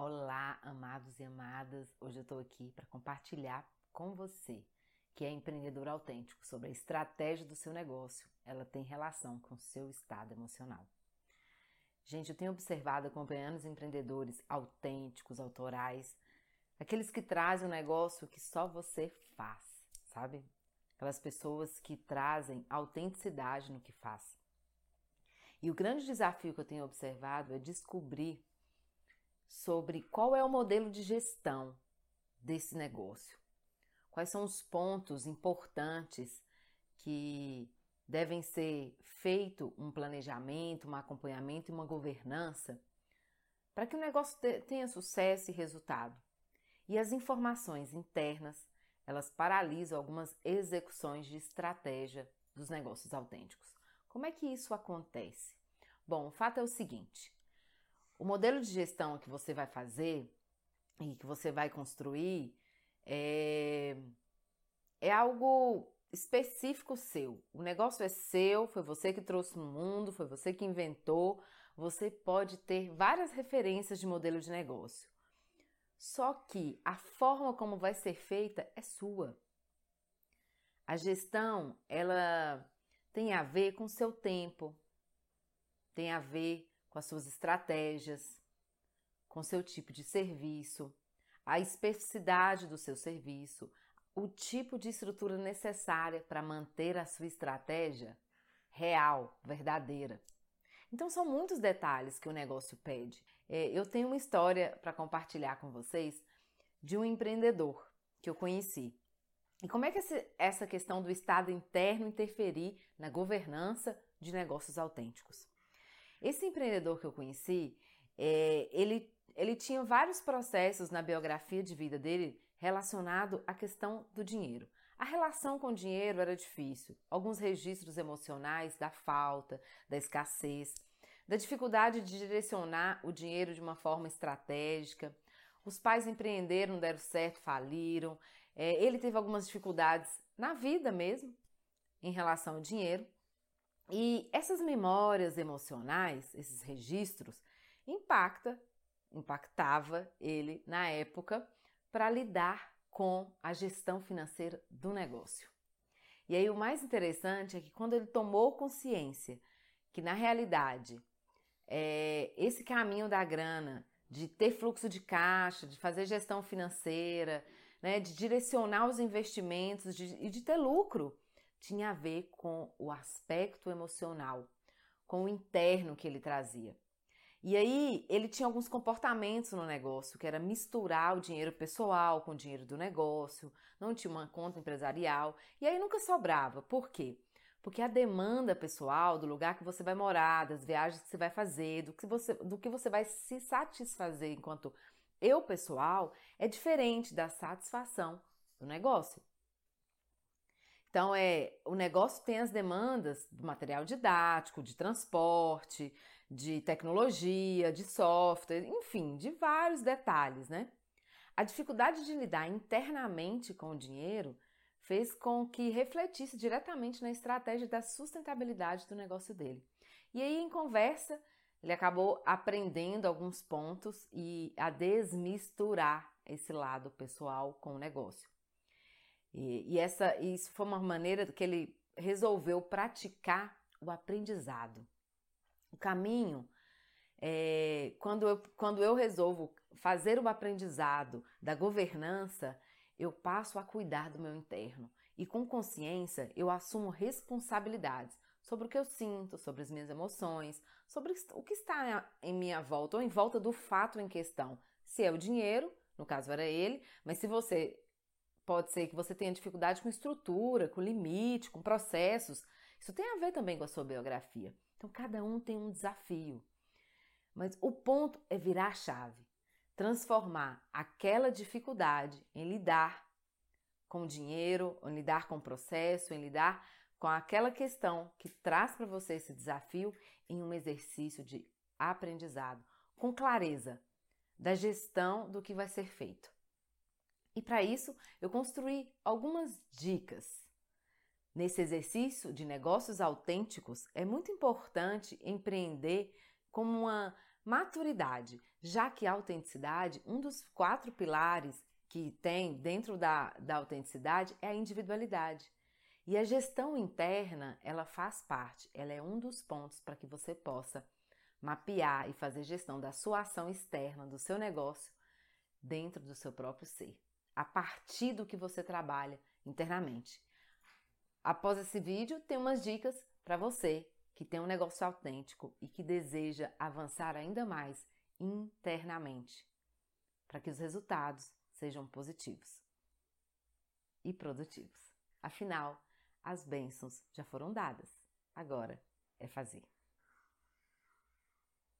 Olá, amados e amadas. Hoje eu estou aqui para compartilhar com você, que é empreendedor autêntico, sobre a estratégia do seu negócio. Ela tem relação com o seu estado emocional. Gente, eu tenho observado, acompanhando os empreendedores autênticos, autorais, aqueles que trazem um negócio que só você faz, sabe? Aquelas pessoas que trazem autenticidade no que faz. E o grande desafio que eu tenho observado é descobrir sobre qual é o modelo de gestão desse negócio. Quais são os pontos importantes que devem ser feito um planejamento, um acompanhamento e uma governança para que o negócio tenha sucesso e resultado. E as informações internas, elas paralisam algumas execuções de estratégia dos negócios autênticos. Como é que isso acontece? Bom, o fato é o seguinte: o modelo de gestão que você vai fazer e que você vai construir é, é algo específico seu. O negócio é seu, foi você que trouxe no mundo, foi você que inventou. Você pode ter várias referências de modelo de negócio. Só que a forma como vai ser feita é sua. A gestão, ela tem a ver com seu tempo, tem a ver com as suas estratégias, com seu tipo de serviço, a especificidade do seu serviço, o tipo de estrutura necessária para manter a sua estratégia real, verdadeira. Então são muitos detalhes que o negócio pede. É, eu tenho uma história para compartilhar com vocês de um empreendedor que eu conheci. E como é que essa questão do estado interno interferir na governança de negócios autênticos? Esse empreendedor que eu conheci, é, ele, ele tinha vários processos na biografia de vida dele relacionado à questão do dinheiro. A relação com o dinheiro era difícil. Alguns registros emocionais da falta, da escassez, da dificuldade de direcionar o dinheiro de uma forma estratégica. Os pais empreenderam, não deram certo, faliram. É, ele teve algumas dificuldades na vida mesmo em relação ao dinheiro. E essas memórias emocionais, esses registros, impacta, impactava ele na época para lidar com a gestão financeira do negócio. E aí o mais interessante é que quando ele tomou consciência que na realidade é, esse caminho da grana, de ter fluxo de caixa, de fazer gestão financeira, né, de direcionar os investimentos de, e de ter lucro, tinha a ver com o aspecto emocional, com o interno que ele trazia. E aí ele tinha alguns comportamentos no negócio, que era misturar o dinheiro pessoal com o dinheiro do negócio, não tinha uma conta empresarial, e aí nunca sobrava. Por quê? Porque a demanda pessoal do lugar que você vai morar, das viagens que você vai fazer, do que você, do que você vai se satisfazer enquanto eu pessoal, é diferente da satisfação do negócio. Então, é, o negócio tem as demandas do material didático, de transporte, de tecnologia, de software, enfim, de vários detalhes, né? A dificuldade de lidar internamente com o dinheiro fez com que refletisse diretamente na estratégia da sustentabilidade do negócio dele. E aí, em conversa, ele acabou aprendendo alguns pontos e a desmisturar esse lado pessoal com o negócio. E, e essa, isso foi uma maneira que ele resolveu praticar o aprendizado. O caminho é, quando, eu, quando eu resolvo fazer o aprendizado da governança, eu passo a cuidar do meu interno e com consciência eu assumo responsabilidades sobre o que eu sinto, sobre as minhas emoções, sobre o que está em minha volta ou em volta do fato em questão. Se é o dinheiro, no caso era ele, mas se você Pode ser que você tenha dificuldade com estrutura, com limite, com processos. Isso tem a ver também com a sua biografia. Então, cada um tem um desafio. Mas o ponto é virar a chave, transformar aquela dificuldade em lidar com dinheiro, em lidar com o processo, em lidar com aquela questão que traz para você esse desafio em um exercício de aprendizado, com clareza da gestão do que vai ser feito. E para isso, eu construí algumas dicas. Nesse exercício de negócios autênticos, é muito importante empreender com uma maturidade, já que a autenticidade, um dos quatro pilares que tem dentro da, da autenticidade é a individualidade. E a gestão interna, ela faz parte, ela é um dos pontos para que você possa mapear e fazer gestão da sua ação externa, do seu negócio, dentro do seu próprio ser, a partir do que você trabalha internamente. Após esse vídeo, tem umas dicas para você que tem um negócio autêntico e que deseja avançar ainda mais internamente, para que os resultados sejam positivos e produtivos. Afinal, as bênçãos já foram dadas, agora é fazer.